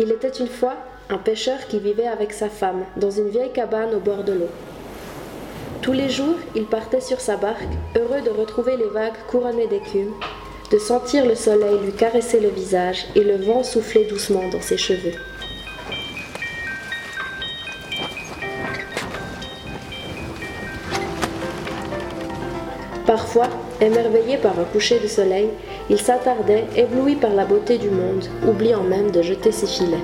Il était une fois un pêcheur qui vivait avec sa femme dans une vieille cabane au bord de l'eau. Tous les jours, il partait sur sa barque, heureux de retrouver les vagues couronnées d'écume, de sentir le soleil lui caresser le visage et le vent souffler doucement dans ses cheveux. Parfois, émerveillé par un coucher de soleil, il s'attardait, ébloui par la beauté du monde, oubliant même de jeter ses filets.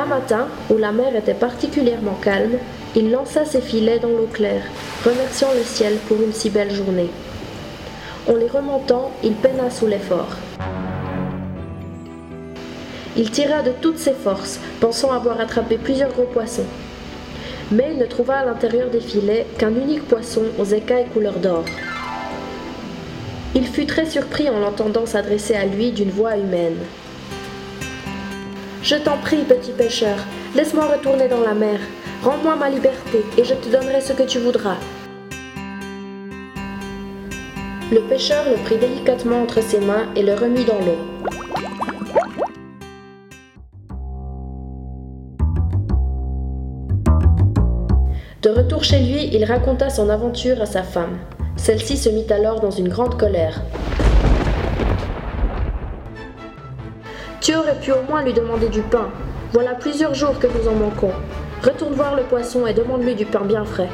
Un matin, où la mer était particulièrement calme, il lança ses filets dans l'eau claire, remerciant le ciel pour une si belle journée. En les remontant, il peina sous l'effort. Il tira de toutes ses forces, pensant avoir attrapé plusieurs gros poissons. Mais il ne trouva à l'intérieur des filets qu'un unique poisson aux écailles couleur d'or. Il fut très surpris en l'entendant s'adresser à lui d'une voix humaine. Je t'en prie, petit pêcheur, laisse-moi retourner dans la mer. Rends-moi ma liberté, et je te donnerai ce que tu voudras. Le pêcheur le prit délicatement entre ses mains et le remit dans l'eau. De retour chez lui, il raconta son aventure à sa femme. Celle-ci se mit alors dans une grande colère. Tu aurais pu au moins lui demander du pain. Voilà plusieurs jours que nous en manquons. Retourne voir le poisson et demande-lui du pain bien frais.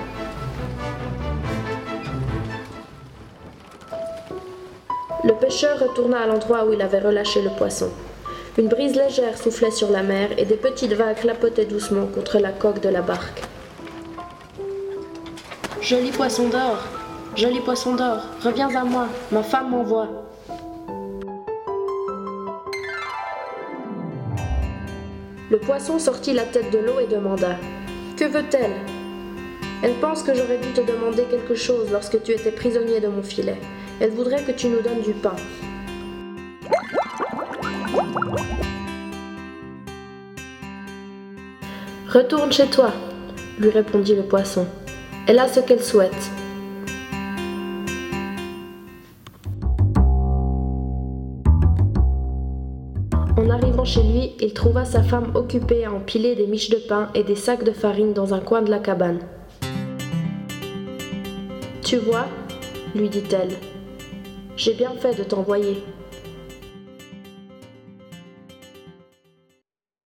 Le pêcheur retourna à l'endroit où il avait relâché le poisson. Une brise légère soufflait sur la mer et des petites vagues clapotaient doucement contre la coque de la barque. Joli poisson d'or, joli poisson d'or, reviens à moi, ma femme m'envoie. Le poisson sortit la tête de l'eau et demanda Que veut-elle? Elle pense que j'aurais dû te demander quelque chose lorsque tu étais prisonnier de mon filet. Elle voudrait que tu nous donnes du pain. Retourne chez toi, lui répondit le poisson. Elle a ce qu'elle souhaite. En arrivant chez lui, il trouva sa femme occupée à empiler des miches de pain et des sacs de farine dans un coin de la cabane. Tu vois, lui dit-elle, j'ai bien fait de t'envoyer.